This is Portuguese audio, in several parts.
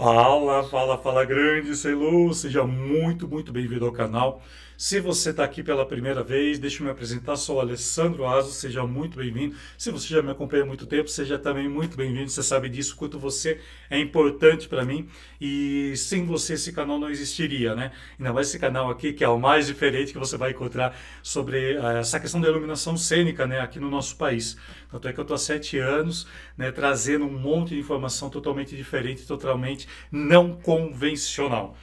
Fala, fala, fala grande, Selu, seja muito, muito bem-vindo ao canal. Se você está aqui pela primeira vez, deixa eu me apresentar, sou o Alessandro Aso, seja muito bem-vindo. Se você já me acompanha há muito tempo, seja também muito bem-vindo, você sabe disso, quanto você é importante para mim e sem você esse canal não existiria, né? Ainda mais esse canal aqui, que é o mais diferente que você vai encontrar sobre uh, essa questão da iluminação cênica, né, aqui no nosso país. Tanto é que eu estou há sete anos, né, trazendo um monte de informação totalmente diferente, totalmente não convencional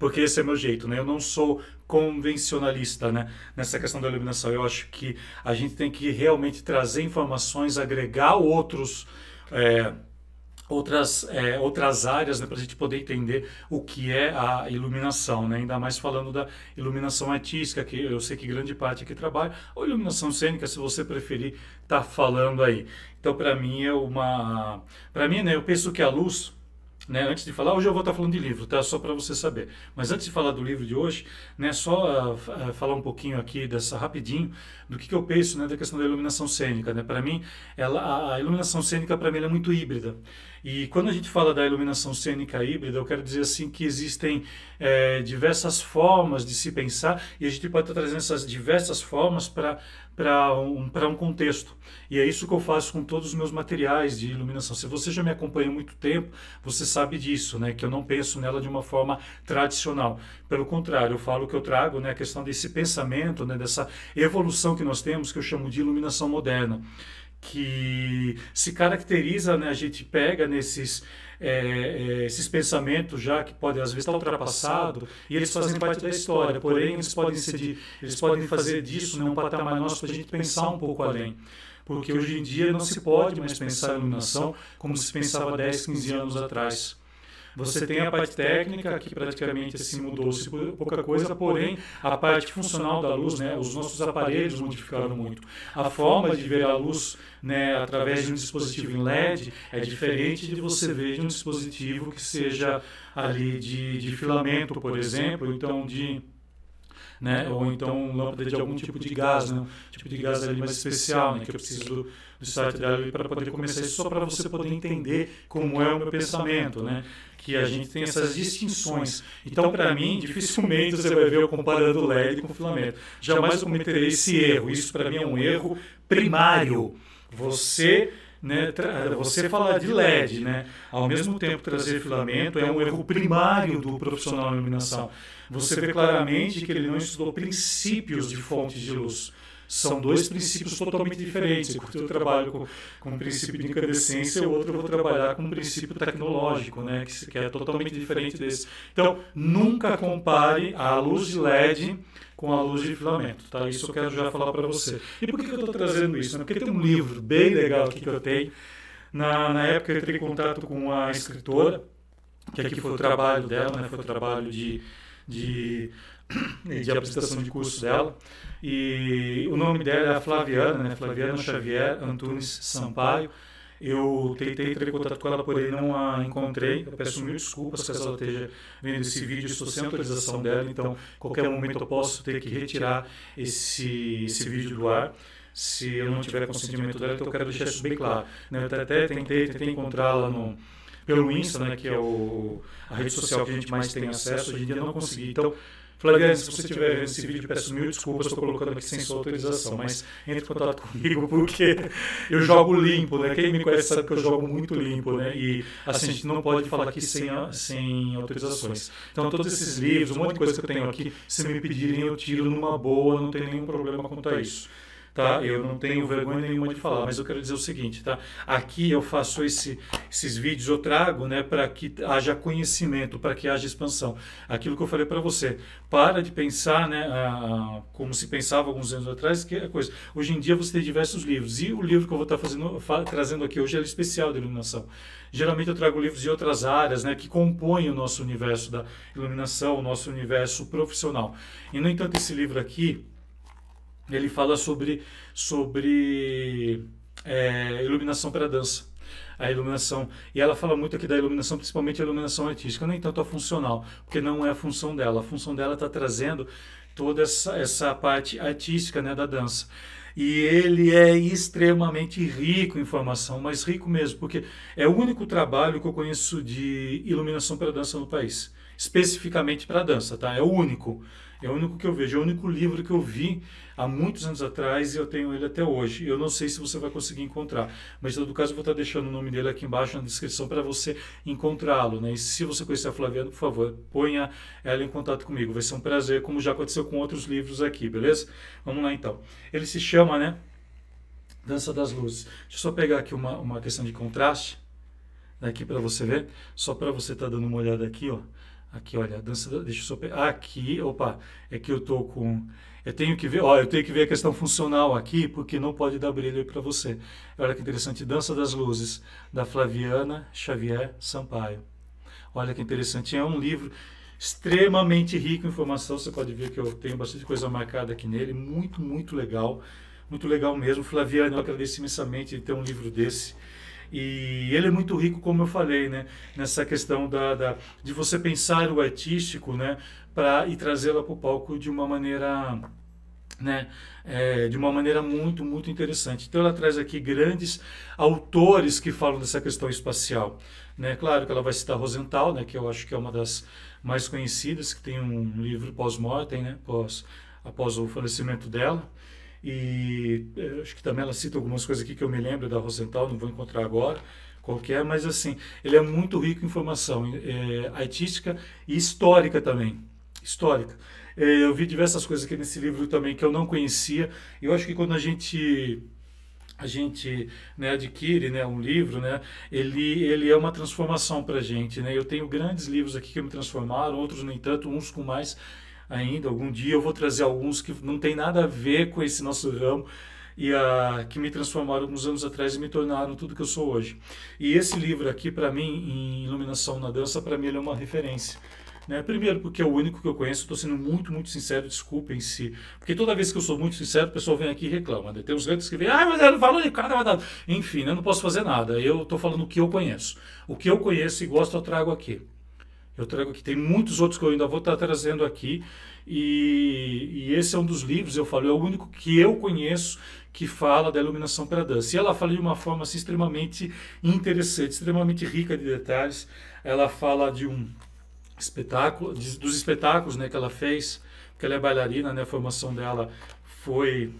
porque esse é meu jeito, né? Eu não sou convencionalista, né? Nessa questão da iluminação, eu acho que a gente tem que realmente trazer informações, agregar outros é, outras, é, outras áreas né, para a gente poder entender o que é a iluminação, né? ainda mais falando da iluminação artística, que eu sei que grande parte aqui trabalha, ou iluminação cênica, se você preferir, tá falando aí. Então, para mim, é uma. Para mim, né, eu penso que a luz né, antes de falar, hoje eu vou estar falando de livro, tá? Só para você saber. Mas antes de falar do livro de hoje, né, só uh, falar um pouquinho aqui dessa rapidinho do que, que eu penso, né, da questão da iluminação cênica, né? Para mim, ela, a iluminação cênica para mim é muito híbrida. E quando a gente fala da iluminação cênica híbrida, eu quero dizer assim que existem é, diversas formas de se pensar e a gente pode estar trazendo essas diversas formas para um, um contexto. E é isso que eu faço com todos os meus materiais de iluminação. Se você já me acompanha há muito tempo, você sabe disso, né? que eu não penso nela de uma forma tradicional. Pelo contrário, eu falo que eu trago né, a questão desse pensamento, né, dessa evolução que nós temos, que eu chamo de iluminação moderna que se caracteriza, né, a gente pega nesses é, é, esses pensamentos já que podem às vezes estar ultrapassados e eles fazem parte da história, porém eles podem ser de, eles podem fazer disso né, um patamar nosso para a gente pensar um pouco além. Porque hoje em dia não se pode mais pensar a iluminação como se pensava 10, 15 anos atrás. Você tem a parte técnica, que praticamente assim mudou-se pouca coisa, porém a parte funcional da luz, né, os nossos aparelhos modificaram muito. A forma de ver a luz né, através de um dispositivo em LED é diferente de você ver de um dispositivo que seja ali de, de filamento, por exemplo, então de né? ou então lâmpada de algum tipo de gás, né? um tipo de gás ali mais especial, né? que eu preciso do, do site dela para poder começar isso, só para você poder entender como é o meu pensamento, né? Que a gente tem essas distinções. Então, para mim, dificilmente você vai ver eu comparando LED com filamento. Jamais cometerei esse erro. Isso, para mim, é um erro primário. Você né, você falar de LED, né, ao mesmo tempo trazer filamento é um erro primário do profissional de iluminação. Você vê claramente que ele não estudou princípios de fontes de luz. São dois princípios totalmente diferentes. Eu trabalho com, com o princípio de incandescência, o outro eu vou trabalhar com um princípio tecnológico, né, que, que é totalmente diferente desse. Então, nunca compare a luz de LED com a luz de filamento, tá? Isso eu quero já falar para você. E por que, que eu estou trazendo isso? Né? Porque tem um livro bem legal aqui que eu tenho. Na, na época eu entrei em contato com a escritora, que aqui foi o trabalho dela, né? foi o trabalho de, de, de apresentação de curso dela. E o nome dela é Flaviana, né? Flaviana Xavier Antunes Sampaio. Eu tentei ter contato com ela, porém não a encontrei. Eu peço mil desculpas caso ela esteja vendo esse vídeo, estou sem autorização dela, então qualquer momento eu posso ter que retirar esse, esse vídeo do ar se eu não tiver consentimento dela, então eu quero deixar isso bem claro. Né? Eu até tentei, tentei encontrá-la no, pelo Insta, né, que é o, a rede social que a gente mais tem acesso, hoje em dia não consegui. Então, Flaviane, se você estiver vendo esse vídeo, peço mil desculpas, estou colocando aqui sem sua autorização, mas entre em contato comigo porque eu jogo limpo, né? Quem me conhece sabe que eu jogo muito limpo, né? E assim, a gente não pode falar aqui sem, sem autorizações. Então, todos esses livros, um monte de coisa que eu tenho aqui, se me pedirem, eu tiro numa boa, não tem nenhum problema quanto a isso tá? Eu não tenho vergonha nenhuma de falar, mas eu quero dizer o seguinte, tá? Aqui eu faço esse, esses vídeos, eu trago, né, para que haja conhecimento, para que haja expansão. Aquilo que eu falei para você, para de pensar, né, a, como se pensava alguns anos atrás, que é coisa. Hoje em dia você tem diversos livros e o livro que eu vou estar fazendo, trazendo aqui hoje é especial de iluminação. Geralmente eu trago livros de outras áreas, né, que compõem o nosso universo da iluminação, o nosso universo profissional. E no entanto esse livro aqui ele fala sobre, sobre é, iluminação para dança. A iluminação. E ela fala muito aqui da iluminação, principalmente a iluminação artística, nem tanto a funcional, porque não é a função dela. A função dela está trazendo toda essa, essa parte artística né, da dança. e ele é extremamente rico em informação, mas rico mesmo, porque é o único trabalho que eu conheço de iluminação para dança no país, especificamente para dança, tá? É o único. É o único que eu vejo, é o único livro que eu vi há muitos anos atrás e eu tenho ele até hoje. Eu não sei se você vai conseguir encontrar, mas em todo caso eu vou estar deixando o nome dele aqui embaixo na descrição para você encontrá-lo. Né? E se você conhecer a Flaviana, por favor, ponha ela em contato comigo. Vai ser um prazer, como já aconteceu com outros livros aqui, beleza? Vamos lá então. Ele se chama, né? Dança das Luzes. Deixa eu só pegar aqui uma, uma questão de contraste daqui para você ver, só para você estar tá dando uma olhada aqui, ó. Aqui, olha, dança, deixa eu só pegar. Aqui, opa, é que eu tô com. Eu tenho que ver, ó, eu tenho que ver a questão funcional aqui, porque não pode dar brilho para você. Olha que interessante, Dança das Luzes, da Flaviana Xavier Sampaio. Olha que interessante, é um livro extremamente rico em informação, você pode ver que eu tenho bastante coisa marcada aqui nele, muito, muito legal, muito legal mesmo. Flaviana, eu agradeço imensamente de ter um livro desse. E ele é muito rico, como eu falei, né? nessa questão da, da de você pensar o artístico né? Pra, e trazê-la para o palco de uma maneira né, é, de uma maneira muito, muito interessante. Então ela traz aqui grandes autores que falam dessa questão espacial. Né? Claro que ela vai citar Rosenthal, né, que eu acho que é uma das mais conhecidas, que tem um livro pós-mortem, né, pós, após o falecimento dela. E eh, acho que também ela cita algumas coisas aqui que eu me lembro da Rosenthal, não vou encontrar agora qualquer, mas assim, ele é muito rico em informação é, artística e histórica também. Histórica. É, eu vi diversas coisas aqui nesse livro também que eu não conhecia. Eu acho que quando a gente a gente né, adquire né, um livro, né, ele, ele é uma transformação para a gente. Né? Eu tenho grandes livros aqui que me transformaram, outros, no entanto, uns com mais ainda. Algum dia eu vou trazer alguns que não tem nada a ver com esse nosso ramo e a, que me transformaram alguns anos atrás e me tornaram tudo que eu sou hoje. E esse livro aqui, para mim, em Iluminação na Dança, para mim ele é uma referência. Né? Primeiro, porque é o único que eu conheço, estou sendo muito, muito sincero, desculpem-se. Porque toda vez que eu sou muito sincero, o pessoal vem aqui e reclama. Né? Tem uns grandes que vêm, ah, mas ele falou de cada. Enfim, né? eu não posso fazer nada. Eu estou falando o que eu conheço. O que eu conheço e gosto, eu trago aqui. Eu trago aqui. Tem muitos outros que eu ainda vou estar trazendo aqui. E, e, esse é um dos livros, eu falo, é o único que eu conheço que fala da iluminação pela dança. E ela fala de uma forma assim, extremamente interessante, extremamente rica de detalhes. Ela fala de um espetáculo, de, dos espetáculos né, que ela fez, porque ela é bailarina, né, a formação dela foi,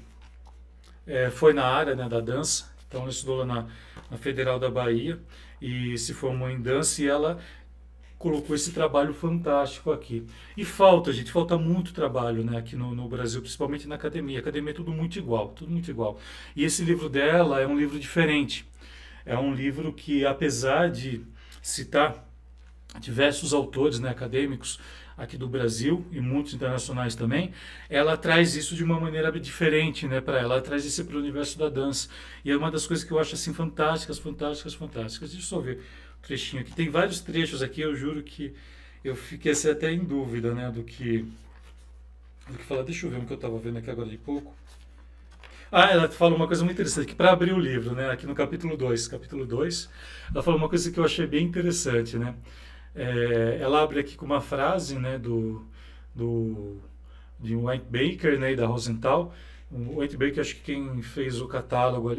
é, foi na área né, da dança. Então ela estudou na, na Federal da Bahia e se formou em dança e ela colocou esse trabalho fantástico aqui. E falta, gente, falta muito trabalho né, aqui no, no, Brasil, principalmente na academia. A academia é tudo muito igual, tudo muito igual. E esse livro dela é um livro diferente. É um livro que, apesar de citar diversos autores né, acadêmicos aqui do Brasil e muitos internacionais também, ela traz isso de uma maneira diferente né, para ela. Ela traz isso para o universo da dança. E é uma das coisas que eu acho assim fantásticas, fantásticas, fantásticas. Deixa eu só ver trechinho aqui. Tem vários trechos aqui, eu juro que eu fiquei assim, até em dúvida, né, do que do que falar. Deixa eu ver o que eu estava vendo aqui agora de pouco. Ah, ela fala uma coisa muito interessante, que para abrir o livro, né, aqui no capítulo 2, capítulo 2, ela fala uma coisa que eu achei bem interessante, né? É, ela abre aqui com uma frase, né, do, do de White Baker, né, da Rosenthal. O White Baker, acho que quem fez o catálogo,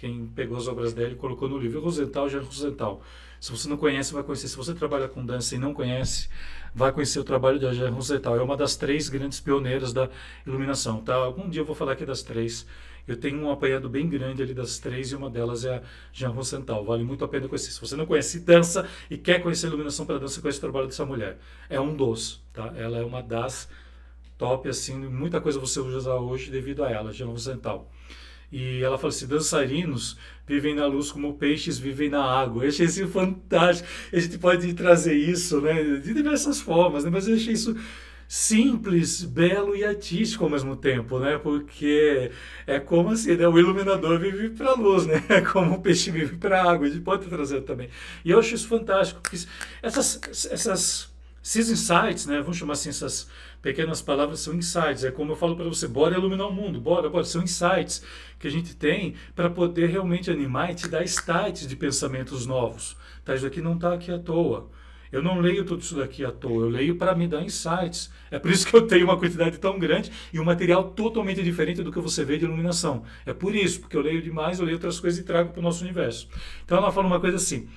quem pegou as obras dele e colocou no livro. Rosenthal já é Rosenthal. Se você não conhece, vai conhecer. Se você trabalha com dança e não conhece, vai conhecer o trabalho de Jean Rosenthal. É uma das três grandes pioneiras da iluminação. Tá? Algum dia eu vou falar aqui das três. Eu tenho um apanhado bem grande ali das três e uma delas é a Jean Rosenthal. Vale muito a pena conhecer. Se você não conhece dança e quer conhecer iluminação para dança, conhece o trabalho dessa mulher. É um dos, tá? Ela é uma das top, assim, muita coisa você usa hoje devido a ela, Jean Rosenthal. E ela fala assim: dançarinos vivem na luz como peixes vivem na água. Eu achei isso fantástico. A gente pode trazer isso né, de diversas formas, né, mas eu achei isso simples, belo e artístico ao mesmo tempo, né? Porque é como assim, né? O iluminador vive para a luz, né? É como o peixe vive para a água. A gente pode trazer também. E eu acho isso fantástico, porque essas, essas, esses insights, né? Vamos chamar assim, essas pequenas palavras são insights. É como eu falo para você, bora iluminar o mundo, bora, bora. São insights que a gente tem para poder realmente animar e te dar starts de pensamentos novos. Tá? Isso aqui não está aqui à toa. Eu não leio tudo isso daqui à toa, eu leio para me dar insights. É por isso que eu tenho uma quantidade tão grande e um material totalmente diferente do que você vê de iluminação. É por isso, porque eu leio demais, eu leio outras coisas e trago para o nosso universo. Então ela fala uma coisa assim: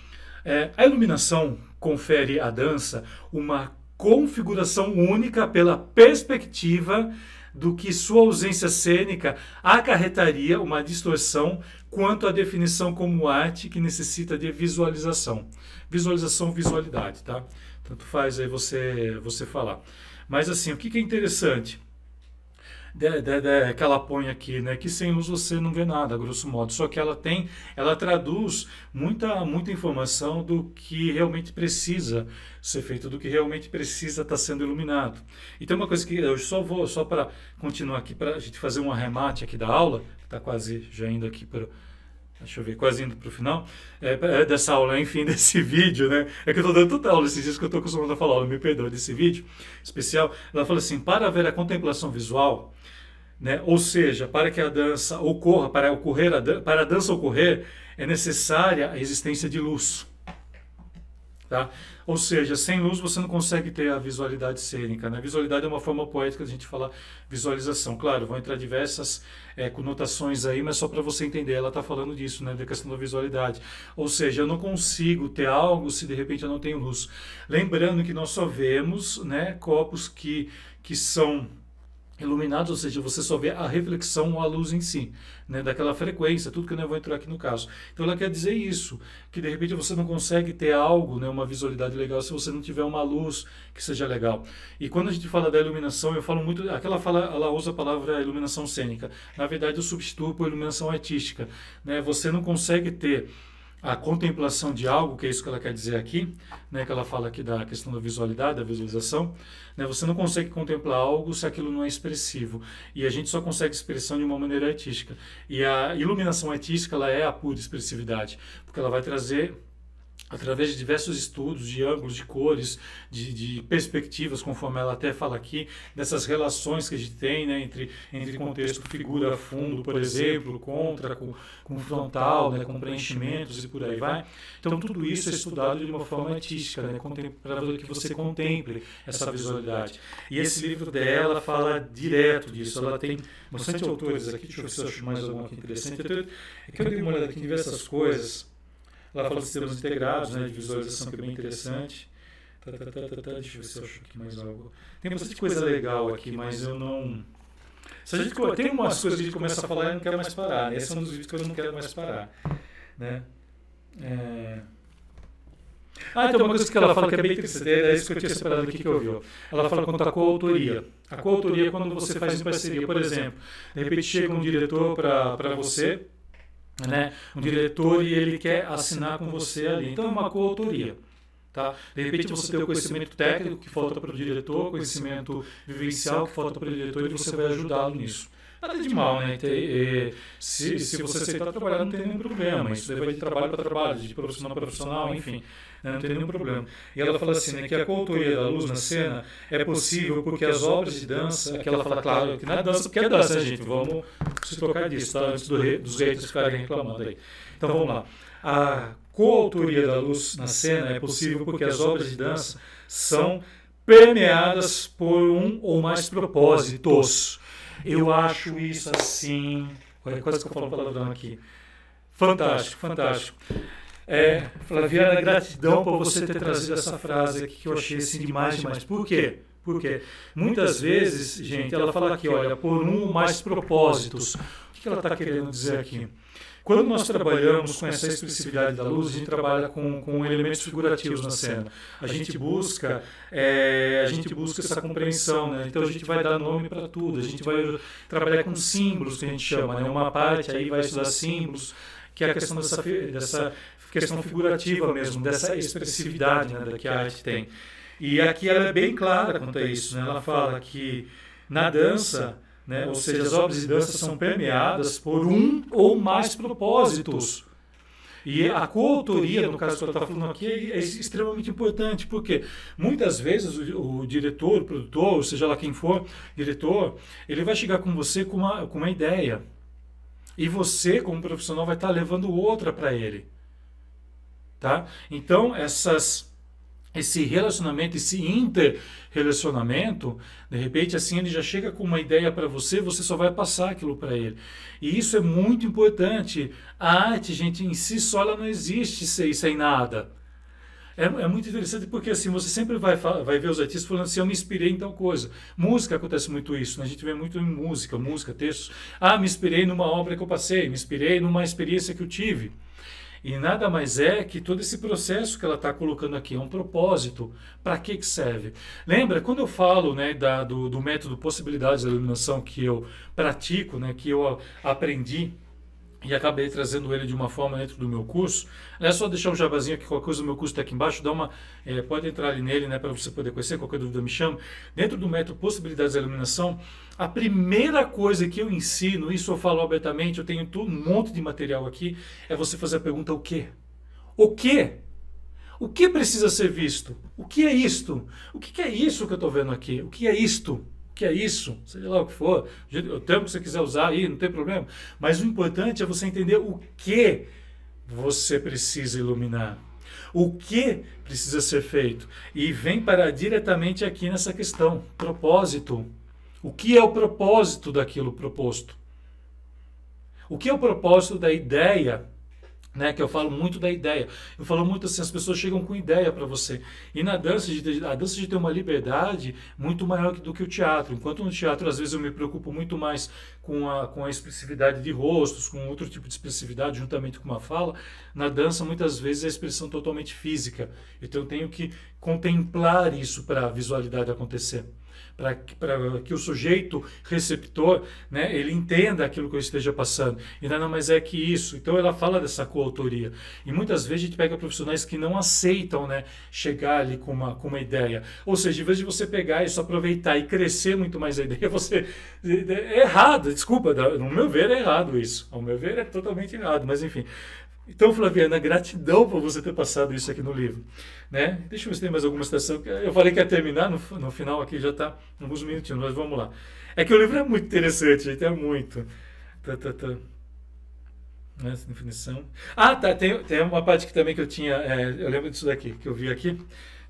é, a iluminação confere à dança uma configuração única pela perspectiva do que sua ausência cênica acarretaria uma distorção quanto à definição como arte que necessita de visualização. Visualização, visualidade, tá? Tanto faz aí você, você falar. Mas assim, o que, que é interessante? De, de, de, que ela põe aqui, né? Que sem luz você não vê nada, grosso modo. Só que ela tem, ela traduz muita, muita informação do que realmente precisa ser feito, do que realmente precisa estar sendo iluminado. E tem uma coisa que eu só vou, só para continuar aqui, para a gente fazer um arremate aqui da aula, está quase já indo aqui para deixa eu ver, quase indo para o final, é, é, dessa aula, enfim, desse vídeo, né? É que eu estou dando toda aula esses dias que eu estou acostumado a falar, me perdoa, desse vídeo especial. Ela fala assim: para ver a contemplação visual, né? Ou seja, para que a dança ocorra, para, ocorrer a, para a dança ocorrer, é necessária a existência de luz. Tá? Ou seja, sem luz você não consegue ter a visualidade cênica. Né? Visualidade é uma forma poética de a gente falar visualização. Claro, vão entrar diversas é, conotações aí, mas só para você entender, ela está falando disso, né, da questão da visualidade. Ou seja, eu não consigo ter algo se de repente eu não tenho luz. Lembrando que nós só vemos né, copos que, que são iluminados, ou seja, você só vê a reflexão ou a luz em si, né, daquela frequência, tudo que eu não vou entrar aqui no caso. Então ela quer dizer isso, que de repente você não consegue ter algo, né, uma visualidade legal se você não tiver uma luz que seja legal. E quando a gente fala da iluminação, eu falo muito, aquela fala, ela usa a palavra iluminação cênica. Na verdade, eu substituo por iluminação artística, né? Você não consegue ter a contemplação de algo, que é isso que ela quer dizer aqui, né, que ela fala aqui da questão da visualidade, da visualização, né, você não consegue contemplar algo se aquilo não é expressivo. E a gente só consegue expressão de uma maneira artística. E a iluminação artística ela é a pura expressividade, porque ela vai trazer através de diversos estudos de ângulos, de cores, de, de, perspectivas, conforme ela até fala aqui, dessas relações que a gente tem né, entre, entre contexto figura fundo, por exemplo, contra, com, com frontal, né, com preenchimentos e por aí vai. Então, tudo isso é estudado de uma forma artística, né, para que você contemple essa visualidade. E esse livro dela fala direto disso. Ela tem bastante autores aqui, deixa eu ver se eu acho mais alguma aqui interessante. É que eu dei uma olhada aqui em diversas coisas. Ela fala de sistemas integrados, né, de visualização que é bem interessante. Tá, tá, tá, tá, tá, deixa eu ver se eu acho aqui mais algo. Tem bastante coisa legal aqui, mas eu não. Se a gente, tem umas coisas que a gente começa a falar e não quero mais parar. Né? Esse é um dos vídeos que eu não quero mais parar. Né? É... Ah, então uma coisa que ela fala que é bem interessante, é isso que eu tinha separado aqui que eu vi. Ela fala quanto à coautoria. A coautoria é quando você faz em parceria. Por exemplo, de repente chega um diretor para você né, um diretor e ele quer assinar com você ali. Então é uma coautoria. Tá? De repente você tem o conhecimento técnico que falta para o diretor, conhecimento vivencial que falta para o diretor e você vai ajudá-lo nisso. Nada de mal, né? Ter, se, se você aceitar trabalhar, não tem nenhum problema. Isso vai de trabalho para trabalho, de profissional para profissional, enfim. Né? Não tem nenhum problema. E ela fala assim, né, que a coautoria da luz na cena é possível porque as obras de dança, que ela fala, claro, que não é dança porque é dança, né, gente? Vamos se tocar disso, tá? Antes do rei, dos reis ficarem reclamando aí. Então vamos lá. A coautoria da luz na cena é possível porque as obras de dança são permeadas por um ou mais propósitos. Eu acho isso assim. Coisa que eu falo palavrão aqui. Fantástico, fantástico. É, Flaviana, gratidão por você ter trazido essa frase aqui que eu achei assim demais, demais. Por quê? Porque muitas vezes, gente, ela fala aqui, olha, por um mais propósitos. O que ela está querendo dizer aqui? Quando nós trabalhamos com essa expressividade da luz, a gente trabalha com, com elementos figurativos na cena. A gente busca, é, a gente busca essa compreensão, né? Então a gente vai dar nome para tudo. A gente vai trabalhar com símbolos que a gente chama, né? Uma parte aí vai estudar símbolos, que é a questão dessa, dessa questão figurativa mesmo, dessa expressividade né, que a arte tem. E aqui ela é bem clara quanto a isso. Né? Ela fala que na dança né? Ou seja, as obras de dança são permeadas por um ou mais propósitos. E a coautoria, no caso que eu estou falando aqui, é extremamente importante, porque muitas vezes o, o, diretor, o produtor, ou seja lá quem for, diretor, ele vai chegar com você com uma, com uma ideia. E você, como profissional, vai estar levando outra para ele. Tá? Então, essas esse relacionamento, esse inter-relacionamento, de repente assim ele já chega com uma ideia para você, você só vai passar aquilo para ele. E isso é muito importante. A arte, gente, em si só ela não existe sem, sem nada. É, é, muito interessante porque assim você sempre vai, vai ver os artistas falando assim, eu me inspirei em tal coisa. Música acontece muito isso, né? a gente vê muito em música, música, textos. Ah, me inspirei numa obra que eu passei, me inspirei numa experiência que eu tive. E nada mais é que todo esse processo que ela está colocando aqui é um propósito. Para que, que serve? Lembra, quando eu falo né, da, do, do método possibilidades da iluminação que eu pratico, né, que eu aprendi e acabei trazendo ele de uma forma dentro do meu curso. É só deixar um jabazinho aqui, qualquer coisa do meu curso está aqui embaixo, dá uma, é, pode entrar ali nele né, para você poder conhecer, qualquer dúvida me chama. Dentro do método Possibilidades da Iluminação, a primeira coisa que eu ensino, isso eu falo abertamente, eu tenho um monte de material aqui, é você fazer a pergunta o quê? O quê? O que precisa ser visto? O que é isto? O que é isso que eu estou vendo aqui? O que é isto? Que é isso, seja lá o que for, o termo que você quiser usar aí, não tem problema. Mas o importante é você entender o que você precisa iluminar. O que precisa ser feito? E vem parar diretamente aqui nessa questão: propósito. O que é o propósito daquilo proposto? O que é o propósito da ideia né, que eu falo muito da ideia. Eu falo muito assim, as pessoas chegam com ideia para você. E na dança, a dança de ter uma liberdade muito maior do que o teatro. Enquanto no teatro, às vezes, eu me preocupo muito mais com a, com a expressividade de rostos, com outro tipo de expressividade, juntamente com uma fala, na dança, muitas vezes, é a expressão totalmente física. Então, eu tenho que contemplar isso para a visualidade acontecer para que o sujeito receptor, né, ele entenda aquilo que eu esteja passando. E nada mais é que isso. Então ela fala dessa coautoria. E muitas vezes a gente pega profissionais que não aceitam, né, chegar ali com uma, com uma ideia. Ou seja, em vez de você pegar isso, aproveitar e crescer muito mais a ideia, você é errado, desculpa, no meu ver é errado isso. Ao meu ver é totalmente errado, mas enfim. Então, Flaviana, gratidão por você ter passado isso aqui no livro. Né? Deixa eu ver se tem mais alguma citação. Eu falei que ia terminar, no, no final aqui já está alguns minutinhos, mas vamos lá. É que o livro é muito interessante, gente, é muito. Tá, tá, tá. Essa definição. Ah, tá, tem, tem uma parte que também que eu tinha, é, eu lembro disso daqui, que eu vi aqui.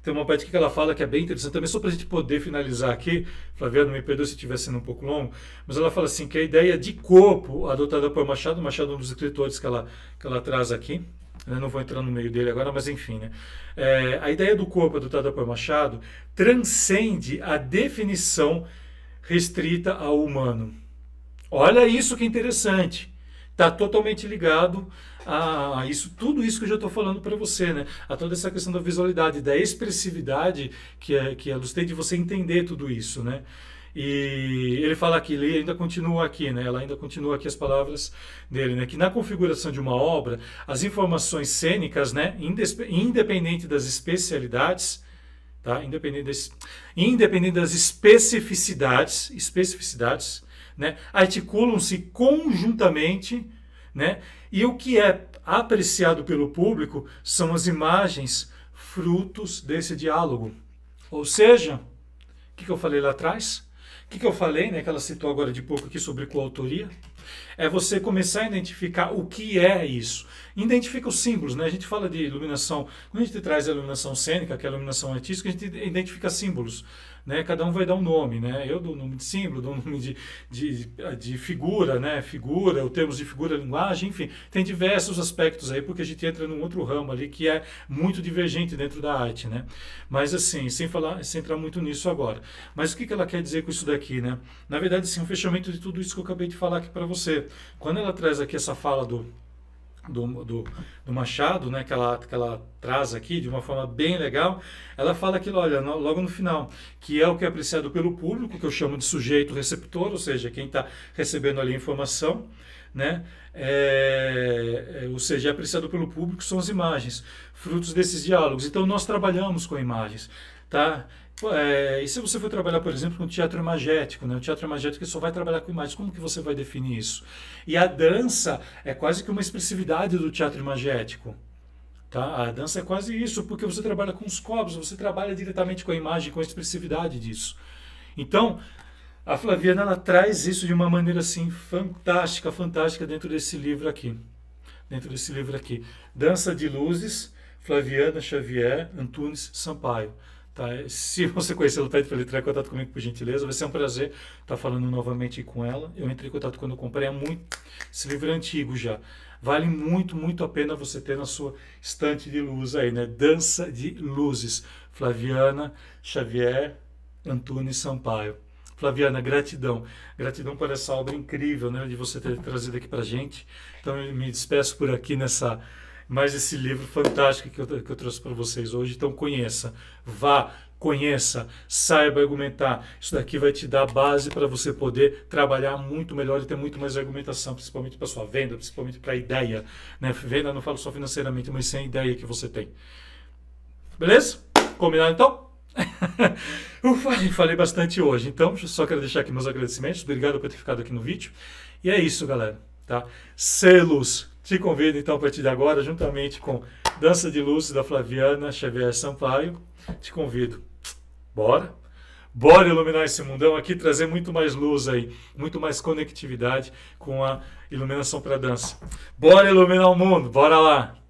Tem uma parte que ela fala que é bem interessante também, só para a gente poder finalizar aqui. Flaviano, me perdoe se estiver sendo um pouco longo, mas ela fala assim que a ideia de corpo adotada por Machado, Machado é um dos escritores que ela, que ela traz aqui, eu não vou entrar no meio dele agora, mas enfim, né? É, a ideia do corpo adotada por Machado transcende a definição restrita ao humano. Olha isso que interessante. Está totalmente ligado a isso, tudo isso que eu já estou falando para você, né? A toda essa questão da visualidade, da expressividade que é, que a luz tem de você entender tudo isso, né? E ele fala aqui, ele ainda continua aqui, né? Ela ainda continua aqui as palavras dele, né? Que na configuração de uma obra, as informações cênicas, né? Independente das especialidades, tá? Independente das, independente das especificidades, especificidades, né? Articulam-se conjuntamente, né? E o que é apreciado pelo público são as imagens frutos desse diálogo. Ou seja, o que, que eu falei lá atrás? O que, que eu falei, né, que ela citou agora de pouco aqui sobre coautoria? É você começar a identificar o que é isso. Identifica os símbolos, né? A gente fala de iluminação, quando a gente traz a iluminação cênica, que é a iluminação artística, a gente identifica símbolos né? Cada um vai dar um nome, né? Eu dou nome de símbolo, dou nome de, de, de figura, né? Figura, o termos de figura, linguagem, enfim, tem diversos aspectos aí, porque a gente entra num outro ramo ali que é muito divergente dentro da arte, né? Mas assim, sem falar, sem entrar muito nisso agora. Mas o que, que ela quer dizer com isso daqui, né? Na verdade, sim, um fechamento de tudo isso que eu acabei de falar aqui para você. Quando ela traz aqui essa fala do do, do, do, Machado, né, que, ela, que ela traz aqui de uma forma bem legal, ela fala aquilo, olha, no, logo no final, que é o que é apreciado pelo público, que eu chamo de sujeito receptor, ou seja, quem está recebendo ali a informação, né, é, é, ou seja, é apreciado pelo público são as imagens, frutos desses diálogos. Então nós trabalhamos com imagens, tá? É, e se você for trabalhar, por exemplo, com teatro imagético, né? o teatro imagético só vai trabalhar com imagens, como que você vai definir isso? E a dança é quase que uma expressividade do teatro imagético. Tá? A dança é quase isso, porque você trabalha com os corpos, você trabalha diretamente com a imagem, com a expressividade disso. Então, a Flaviana ela traz isso de uma maneira assim fantástica, fantástica dentro desse livro aqui. Dentro desse livro aqui. Dança de Luzes, Flaviana Xavier Antunes Sampaio. Tá? Se você conhecer para ele entrar em contato comigo, por gentileza. Vai ser um prazer estar falando novamente com ela. Eu entrei em contato quando eu comprei há muito. Esse livro é antigo já. Vale muito, muito a pena você ter na sua estante de luz aí, né? Dança de Luzes. Flaviana Xavier Antunes Sampaio. Flaviana, gratidão. Gratidão por essa obra incrível, né? De você ter trazido aqui para gente. Então, eu me despeço por aqui nessa mais esse livro fantástico que eu, que eu trouxe para vocês hoje. Então conheça, vá, conheça, saiba argumentar. Isso daqui vai te dar base para você poder trabalhar muito melhor e ter muito mais argumentação, principalmente para sua venda, principalmente para a ideia. Né? Venda não falo só financeiramente, mas sem a ideia que você tem. Beleza? Combinado então? Ufa, falei bastante hoje, então só quero deixar aqui meus agradecimentos. Obrigado por ter ficado aqui no vídeo. E é isso, galera. Tá? Selos te convido então a partir de agora, juntamente com Dança de Luz da Flaviana Xavier Sampaio, te convido. Bora? Bora iluminar esse mundão aqui, trazer muito mais luz aí, muito mais conectividade com a iluminação para dança. Bora iluminar o mundo, bora lá!